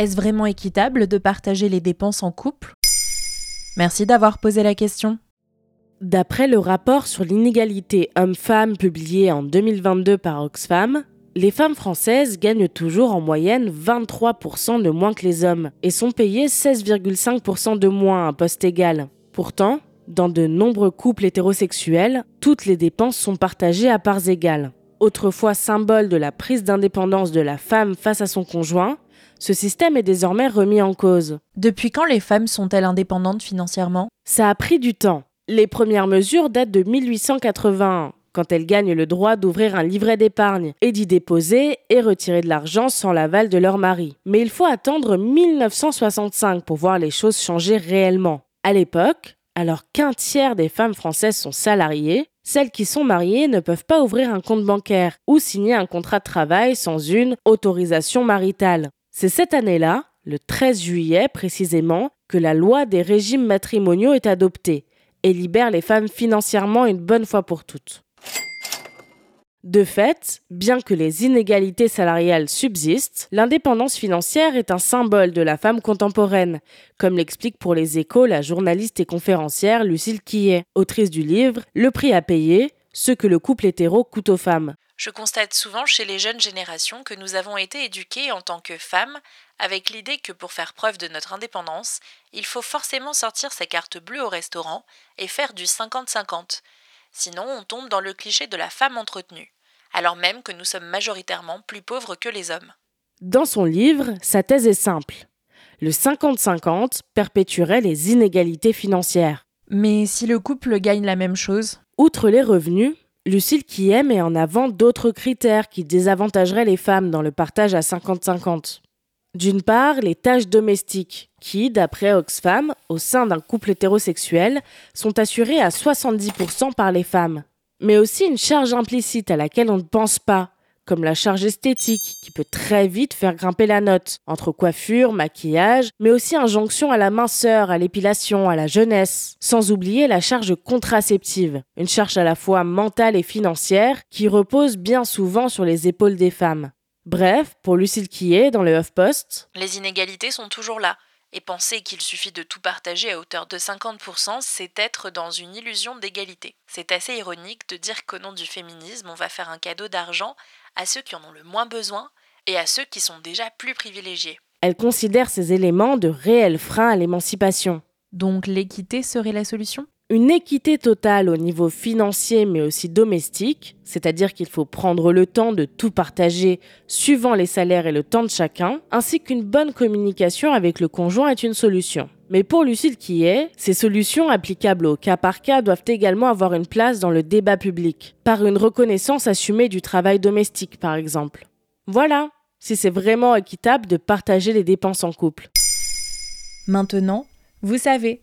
Est-ce vraiment équitable de partager les dépenses en couple? Merci d'avoir posé la question. D'après le rapport sur l'inégalité homme-femme publié en 2022 par Oxfam, les femmes françaises gagnent toujours en moyenne 23% de moins que les hommes et sont payées 16,5% de moins à un poste égal. Pourtant, dans de nombreux couples hétérosexuels, toutes les dépenses sont partagées à parts égales. Autrefois symbole de la prise d'indépendance de la femme face à son conjoint, ce système est désormais remis en cause. Depuis quand les femmes sont-elles indépendantes financièrement? Ça a pris du temps. Les premières mesures datent de 1881, quand elles gagnent le droit d'ouvrir un livret d'épargne et d'y déposer et retirer de l'argent sans l'aval de leur mari. Mais il faut attendre 1965 pour voir les choses changer réellement. À l'époque, alors qu'un tiers des femmes françaises sont salariées, celles qui sont mariées ne peuvent pas ouvrir un compte bancaire ou signer un contrat de travail sans une autorisation maritale. C'est cette année-là, le 13 juillet précisément, que la loi des régimes matrimoniaux est adoptée et libère les femmes financièrement une bonne fois pour toutes. De fait, bien que les inégalités salariales subsistent, l'indépendance financière est un symbole de la femme contemporaine, comme l'explique pour les échos la journaliste et conférencière Lucille Quillet, autrice du livre Le prix à payer, ce que le couple hétéro coûte aux femmes. Je constate souvent chez les jeunes générations que nous avons été éduquées en tant que femmes avec l'idée que pour faire preuve de notre indépendance, il faut forcément sortir sa carte bleue au restaurant et faire du 50-50. Sinon, on tombe dans le cliché de la femme entretenue, alors même que nous sommes majoritairement plus pauvres que les hommes. Dans son livre, sa thèse est simple. Le 50-50 perpétuerait les inégalités financières. Mais si le couple gagne la même chose? Outre les revenus, Lucille Quillet met en avant d'autres critères qui désavantageraient les femmes dans le partage à 50-50. D'une part, les tâches domestiques, qui, d'après Oxfam, au sein d'un couple hétérosexuel, sont assurées à 70% par les femmes. Mais aussi une charge implicite à laquelle on ne pense pas, comme la charge esthétique, qui peut très vite faire grimper la note, entre coiffure, maquillage, mais aussi injonction à la minceur, à l'épilation, à la jeunesse, sans oublier la charge contraceptive, une charge à la fois mentale et financière qui repose bien souvent sur les épaules des femmes. Bref, pour Lucille Quillet, dans le HuffPost, Les inégalités sont toujours là. Et penser qu'il suffit de tout partager à hauteur de 50%, c'est être dans une illusion d'égalité. C'est assez ironique de dire qu'au nom du féminisme, on va faire un cadeau d'argent à ceux qui en ont le moins besoin et à ceux qui sont déjà plus privilégiés. elle considère ces éléments de réels freins à l'émancipation. Donc l'équité serait la solution? Une équité totale au niveau financier mais aussi domestique, c'est-à-dire qu'il faut prendre le temps de tout partager suivant les salaires et le temps de chacun, ainsi qu'une bonne communication avec le conjoint est une solution. Mais pour Lucille Quillet, ces solutions applicables au cas par cas doivent également avoir une place dans le débat public, par une reconnaissance assumée du travail domestique par exemple. Voilà, si c'est vraiment équitable de partager les dépenses en couple. Maintenant, vous savez.